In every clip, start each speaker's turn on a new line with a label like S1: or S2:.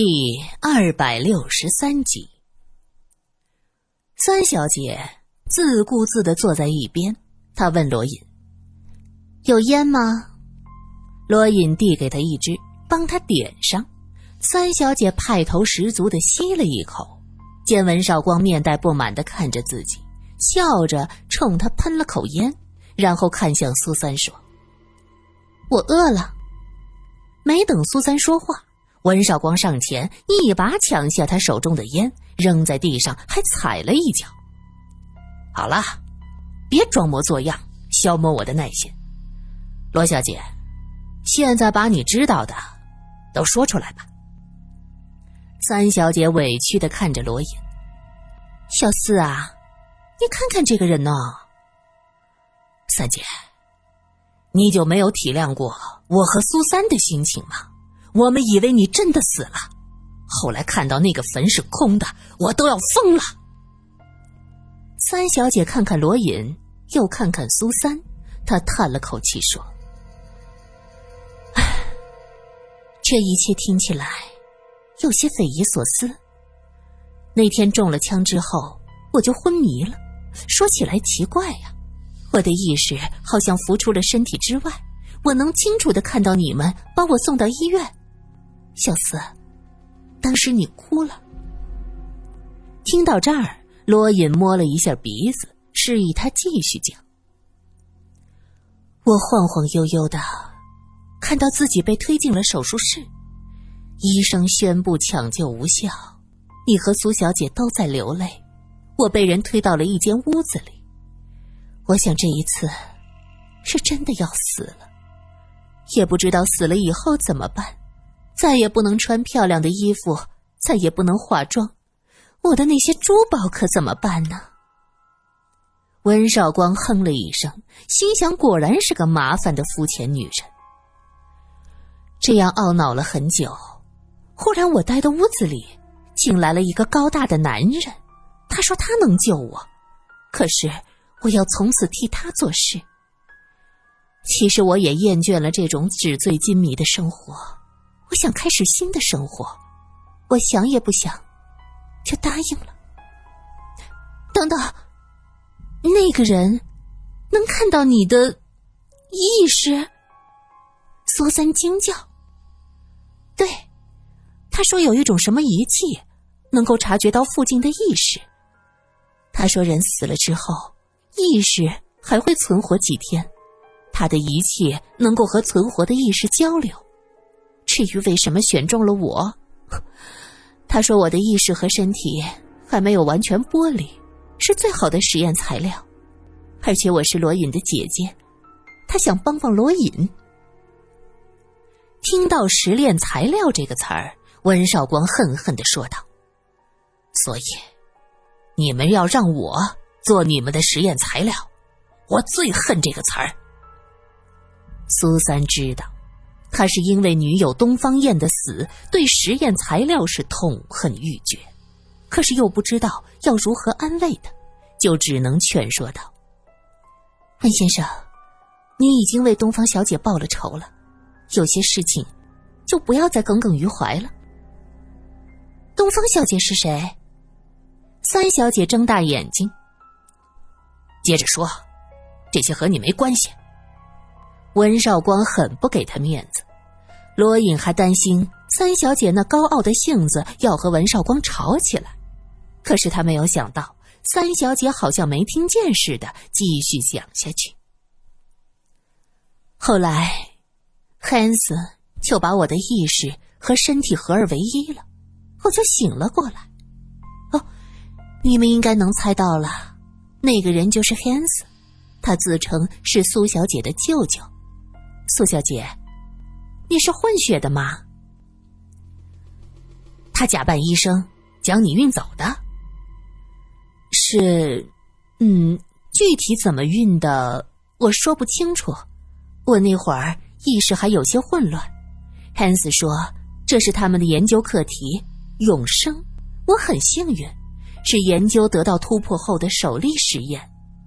S1: 第二百六十三集，三小姐自顾自的坐在一边。她问罗隐：“有烟吗？”罗隐递给她一支，帮她点上。三小姐派头十足的吸了一口，见文少光面带不满的看着自己，笑着冲他喷了口烟，然后看向苏三说：“我饿了。”没等苏三说话。文少光上前，一把抢下他手中的烟，扔在地上，还踩了一脚。好了，别装模作样，消磨我的耐心。罗小姐，现在把你知道的都说出来吧。三小姐委屈的看着罗隐，小四啊，你看看这个人呢。三姐，你就没有体谅过我和苏三的心情吗？我们以为你真的死了，后来看到那个坟是空的，我都要疯了。三小姐看看罗隐，又看看苏三，她叹了口气说：“唉，这一切听起来有些匪夷所思。那天中了枪之后，我就昏迷了。说起来奇怪呀，我的意识好像浮出了身体之外，我能清楚的看到你们把我送到医院。”小四，当时你哭了。听到这儿，罗隐摸了一下鼻子，示意他继续讲。我晃晃悠悠的，看到自己被推进了手术室，医生宣布抢救无效，你和苏小姐都在流泪，我被人推到了一间屋子里。我想这一次是真的要死了，也不知道死了以后怎么办。再也不能穿漂亮的衣服，再也不能化妆，我的那些珠宝可怎么办呢？温少光哼了一声，心想：果然是个麻烦的肤浅女人。这样懊恼了很久，忽然我待的屋子里，进来了一个高大的男人。他说他能救我，可是我要从此替他做事。其实我也厌倦了这种纸醉金迷的生活。我想开始新的生活，我想也不想，就答应了。等等，那个人能看到你的意识？苏三惊叫。对，他说有一种什么仪器能够察觉到附近的意识。他说人死了之后，意识还会存活几天，他的仪器能够和存活的意识交流。至于为什么选中了我，他说我的意识和身体还没有完全剥离，是最好的实验材料，而且我是罗隐的姐姐，他想帮帮罗隐。听到“实验材料”这个词儿，温少光恨恨的说道：“所以，你们要让我做你们的实验材料，我最恨这个词儿。”苏三知道。他是因为女友东方燕的死，对实验材料是痛恨欲绝，可是又不知道要如何安慰他，就只能劝说道：“温先生，你已经为东方小姐报了仇了，有些事情就不要再耿耿于怀了。”东方小姐是谁？三小姐睁大眼睛，接着说：“这些和你没关系。”温少光很不给他面子，罗隐还担心三小姐那高傲的性子要和文少光吵起来，可是他没有想到三小姐好像没听见似的，继续讲下去。后来，汉斯就把我的意识和身体合二为一了，我就醒了过来。哦，你们应该能猜到了，那个人就是汉斯，他自称是苏小姐的舅舅。苏小姐，你是混血的吗？他假扮医生将你运走的。是，嗯，具体怎么运的，我说不清楚。我那会儿意识还有些混乱。汉斯说这是他们的研究课题——永生。我很幸运，是研究得到突破后的首例实验。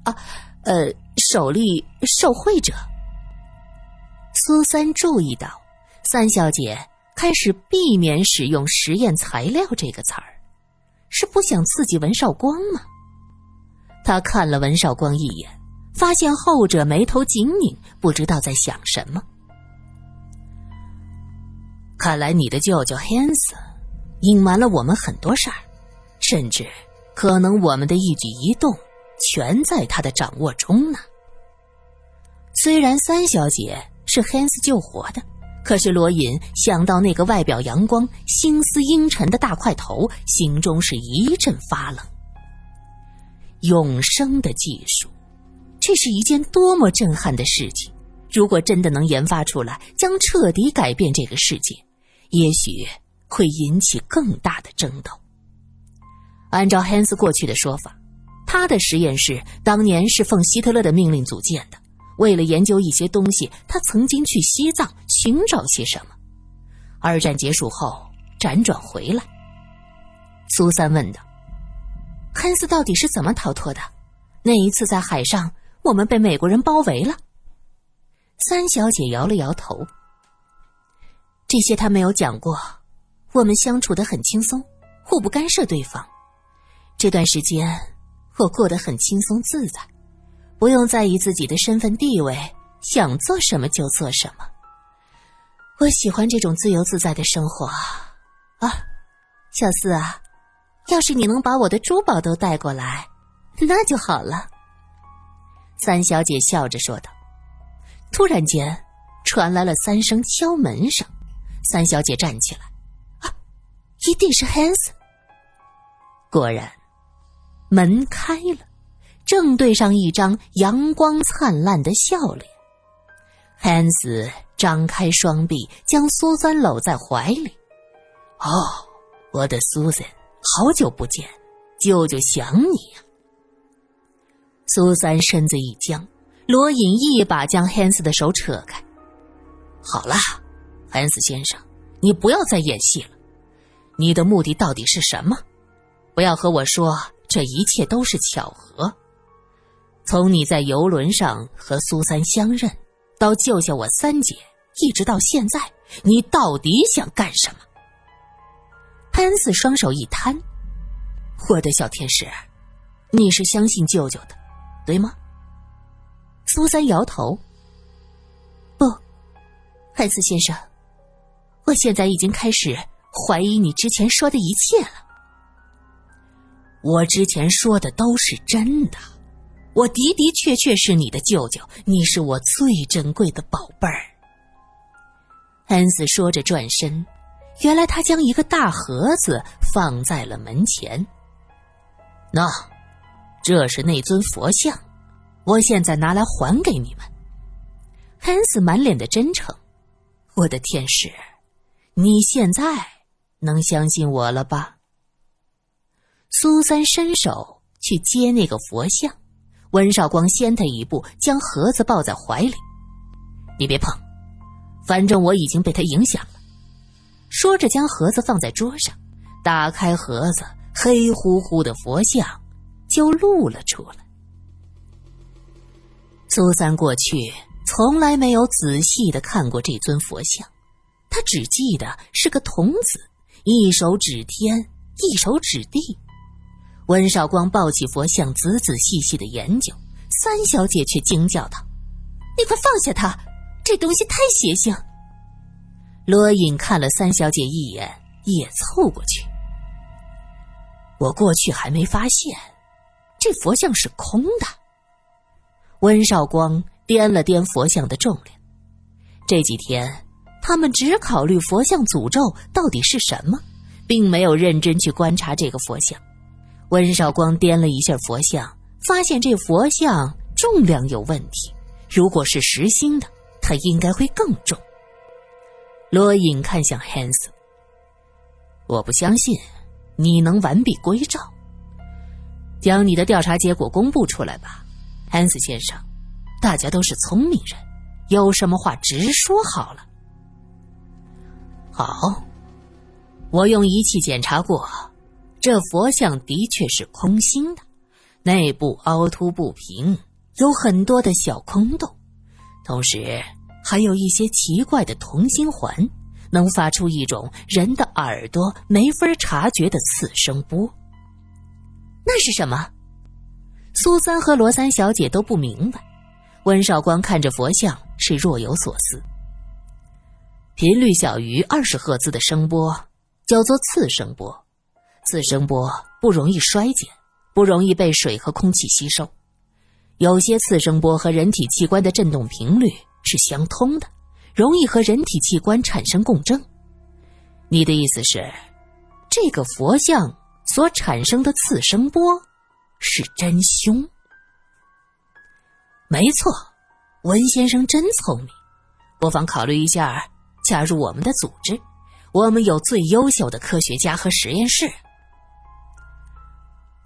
S1: 啊，呃，首例受惠者。苏三注意到，三小姐开始避免使用“实验材料”这个词儿，是不想刺激文少光吗？他看了文少光一眼，发现后者眉头紧拧，不知道在想什么。看来你的舅舅 Hans 隐瞒了我们很多事儿，甚至可能我们的一举一动全在他的掌握中呢。虽然三小姐是 Hans 救活的。可是罗隐想到那个外表阳光、心思阴沉的大块头，心中是一阵发冷。永生的技术，这是一件多么震撼的事情！如果真的能研发出来，将彻底改变这个世界，也许会引起更大的争斗。按照汉斯过去的说法，他的实验室当年是奉希特勒的命令组建的。为了研究一些东西，他曾经去西藏寻找些什么。二战结束后辗转回来。苏三问道：“汉斯到底是怎么逃脱的？那一次在海上，我们被美国人包围了。”三小姐摇了摇头：“这些他没有讲过。我们相处的很轻松，互不干涉对方。这段时间，我过得很轻松自在。”不用在意自己的身份地位，想做什么就做什么。我喜欢这种自由自在的生活。啊，小四啊，要是你能把我的珠宝都带过来，那就好了。三小姐笑着说道。突然间，传来了三声敲门声。三小姐站起来，啊，一定是 Hans。果然，门开了。正对上一张阳光灿烂的笑脸，汉斯张开双臂，将苏三搂在怀里。哦，我的苏三，好久不见，舅舅想你呀。苏三身子一僵，罗隐一把将汉斯的手扯开。好了，汉斯先生，你不要再演戏了。你的目的到底是什么？不要和我说这一切都是巧合。从你在游轮上和苏三相认，到救下我三姐，一直到现在，你到底想干什么？潘斯双手一摊：“我的小天使，你是相信舅舅的，对吗？”苏三摇头：“不，潘四先生，我现在已经开始怀疑你之前说的一切了。我之前说的都是真的。”我的的确确是你的舅舅，你是我最珍贵的宝贝儿。恩斯说着转身，原来他将一个大盒子放在了门前。那，这是那尊佛像，我现在拿来还给你们。恩斯满脸的真诚，我的天使，你现在能相信我了吧？苏三伸手去接那个佛像。温少光先他一步，将盒子抱在怀里。你别碰，反正我已经被他影响了。说着，将盒子放在桌上，打开盒子，黑乎乎的佛像就露了出来。苏三过去从来没有仔细的看过这尊佛像，他只记得是个童子，一手指天，一手指地。温少光抱起佛像，仔仔细细的研究。三小姐却惊叫道：“你快放下他，这东西太邪性。”罗隐看了三小姐一眼，也凑过去。我过去还没发现，这佛像是空的。温少光掂了掂佛像的重量。这几天，他们只考虑佛像诅咒到底是什么，并没有认真去观察这个佛像。温少光掂了一下佛像，发现这佛像重量有问题。如果是实心的，它应该会更重。罗隐看向 Hans，我不相信你能完璧归赵。将你的调查结果公布出来吧，Hans 先生。大家都是聪明人，有什么话直说好了。好，我用仪器检查过。这佛像的确是空心的，内部凹凸不平，有很多的小空洞，同时还有一些奇怪的同心环，能发出一种人的耳朵没法察觉的次声波。那是什么？苏三和罗三小姐都不明白。温少光看着佛像，是若有所思。频率小于二十赫兹的声波叫做次声波，次声波不容易衰减，不容易被水和空气吸收。有些次声波和人体器官的振动频率是相通的。容易和人体器官产生共振。你的意思是，这个佛像所产生的次声波是真凶？没错，文先生真聪明，不妨考虑一下加入我们的组织。我们有最优秀的科学家和实验室，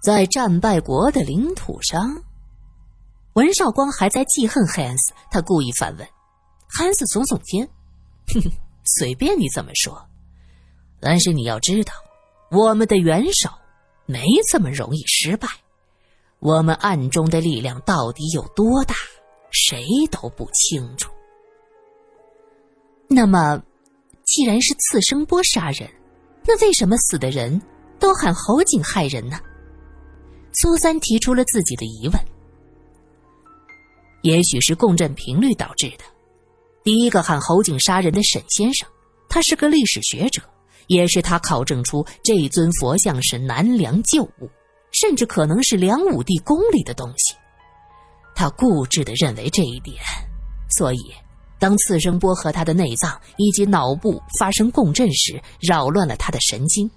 S1: 在战败国的领土上。文少光还在记恨 Hans，他故意反问。汉斯耸耸肩，哼哼，随便你怎么说，但是你要知道，我们的元首没这么容易失败。我们暗中的力量到底有多大，谁都不清楚。那么，既然是次声波杀人，那为什么死的人都喊侯景害人呢？苏三提出了自己的疑问。也许是共振频率导致的。第一个喊侯景杀人的沈先生，他是个历史学者，也是他考证出这尊佛像是南梁旧物，甚至可能是梁武帝宫里的东西。他固执的认为这一点，所以当次声波和他的内脏以及脑部发生共振时，扰乱了他的神经。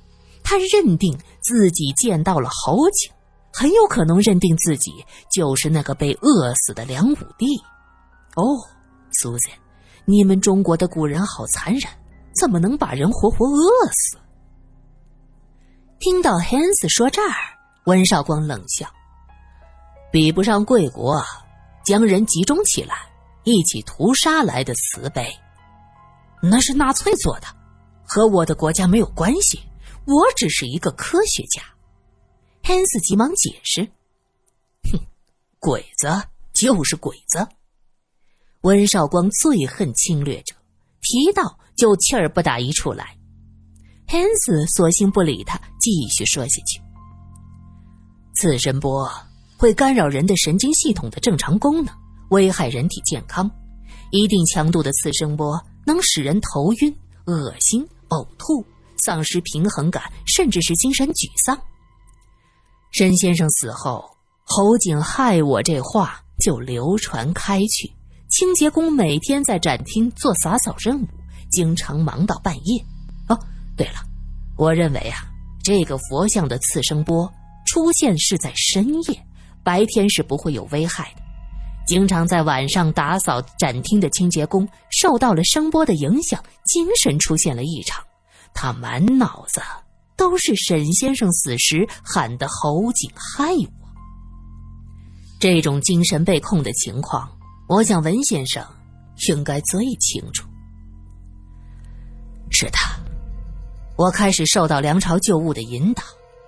S1: 他认定自己见到了侯景，很有可能认定自己就是那个被饿死的梁武帝。哦，苏珊。你们中国的古人好残忍，怎么能把人活活饿死？听到 Hans 说这儿，温少光冷笑：“比不上贵国将人集中起来一起屠杀来的慈悲，那是纳粹做的，和我的国家没有关系。我只是一个科学家。”Hans 急忙解释：“哼，鬼子就是鬼子。”温少光最恨侵略者，提到就气儿不打一处来。汉斯索性不理他，继续说下去：“次声波会干扰人的神经系统的正常功能，危害人体健康。一定强度的次声波能使人头晕、恶心、呕吐、丧失平衡感，甚至是精神沮丧。”申先生死后，侯景害我这话就流传开去。清洁工每天在展厅做洒扫任务，经常忙到半夜。哦，对了，我认为啊，这个佛像的次声波出现是在深夜，白天是不会有危害的。经常在晚上打扫展厅的清洁工受到了声波的影响，精神出现了异常，他满脑子都是沈先生死时喊的“侯景害我”。这种精神被控的情况。我想文先生应该最清楚。是他，我开始受到梁朝旧物的引导，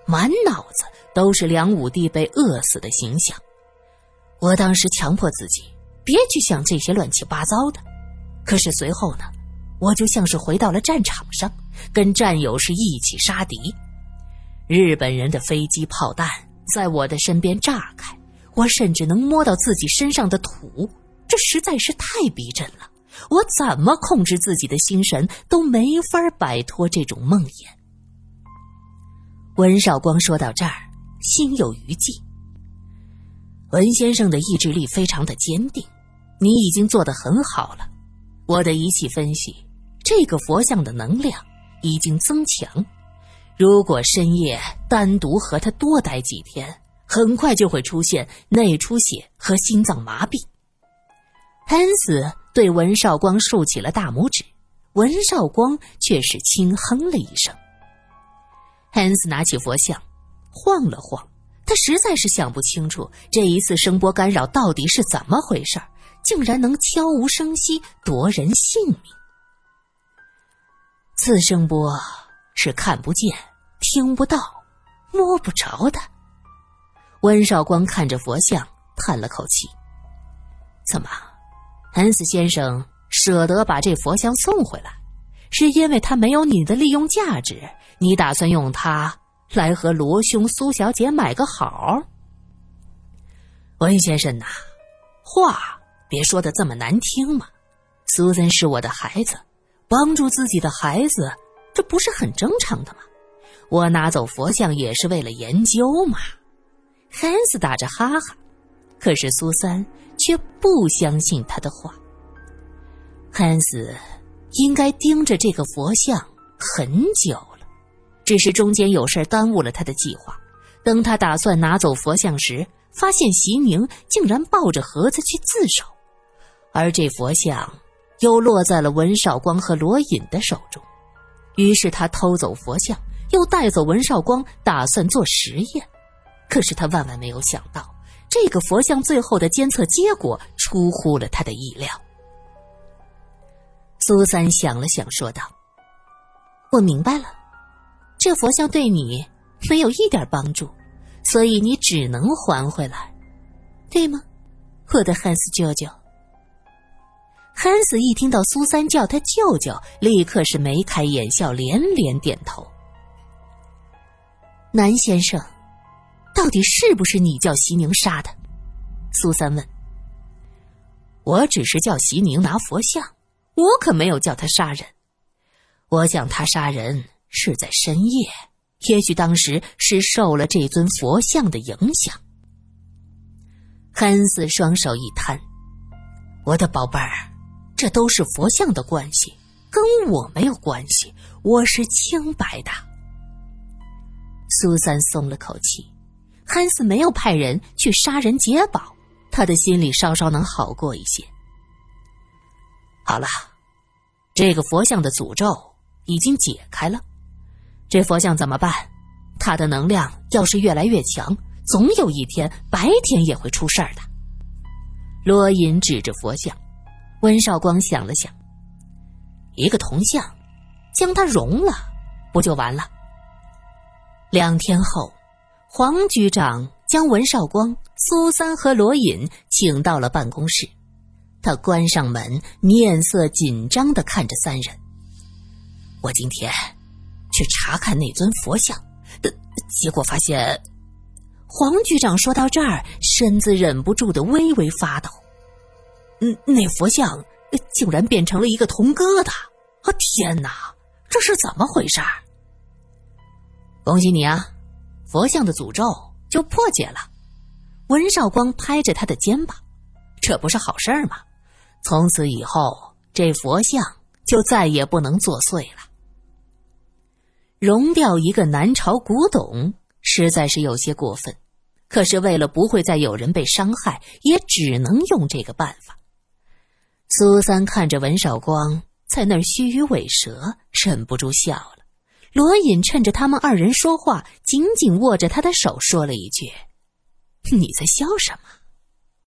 S1: 满脑子都是梁武帝被饿死的形象。我当时强迫自己别去想这些乱七八糟的，可是随后呢，我就像是回到了战场上，跟战友是一起杀敌。日本人的飞机炮弹在我的身边炸开，我甚至能摸到自己身上的土。这实在是太逼真了，我怎么控制自己的心神都没法摆脱这种梦魇。温少光说到这儿，心有余悸。文先生的意志力非常的坚定，你已经做得很好了。我的仪器分析，这个佛像的能量已经增强，如果深夜单独和他多待几天，很快就会出现内出血和心脏麻痹。汉斯对文少光竖起了大拇指，文少光却是轻哼了一声。汉斯拿起佛像，晃了晃，他实在是想不清楚这一次声波干扰到底是怎么回事竟然能悄无声息夺人性命。次声波是看不见、听不到、摸不着的。温少光看着佛像，叹了口气：“怎么？”恩斯先生舍得把这佛像送回来，是因为它没有你的利用价值，你打算用它来和罗兄、苏小姐买个好？文先生呐，话别说的这么难听嘛。苏森是我的孩子，帮助自己的孩子，这不是很正常的吗？我拿走佛像也是为了研究嘛。汉斯打着哈哈，可是苏三却不相信他的话。汉斯应该盯着这个佛像很久了，只是中间有事耽误了他的计划。等他打算拿走佛像时，发现席宁竟然抱着盒子去自首，而这佛像又落在了文少光和罗隐的手中。于是他偷走佛像，又带走文少光，打算做实验。可是他万万没有想到，这个佛像最后的监测结果出乎了他的意料。苏三想了想，说道：“我明白了，这佛像对你没有一点帮助，所以你只能还回来，对吗，我的汉斯舅舅？”汉斯一听到苏三叫他舅舅，立刻是眉开眼笑，连连点头。南先生。到底是不是你叫席宁杀的？苏三问。我只是叫席宁拿佛像，我可没有叫他杀人。我想他杀人是在深夜，也许当时是受了这尊佛像的影响。汉斯双手一摊：“我的宝贝儿，这都是佛像的关系，跟我没有关系，我是清白的。”苏三松了口气。汉斯没有派人去杀人劫宝，他的心里稍稍能好过一些。好了，这个佛像的诅咒已经解开了，这佛像怎么办？它的能量要是越来越强，总有一天白天也会出事儿的。罗隐指着佛像，温少光想了想，一个铜像，将它融了，不就完了？两天后。黄局长将文少光、苏三和罗隐请到了办公室，他关上门，面色紧张的看着三人。我今天去查看那尊佛像，结果发现，黄局长说到这儿，身子忍不住的微微发抖。嗯，那佛像竟然变成了一个铜疙瘩！啊，天哪，这是怎么回事？恭喜你啊！佛像的诅咒就破解了，文少光拍着他的肩膀，这不是好事吗？从此以后，这佛像就再也不能作祟了。融掉一个南朝古董，实在是有些过分，可是为了不会再有人被伤害，也只能用这个办法。苏三看着文少光在那儿虚与委蛇，忍不住笑了。罗隐趁着他们二人说话，紧紧握着他的手，说了一句：“你在笑什么？”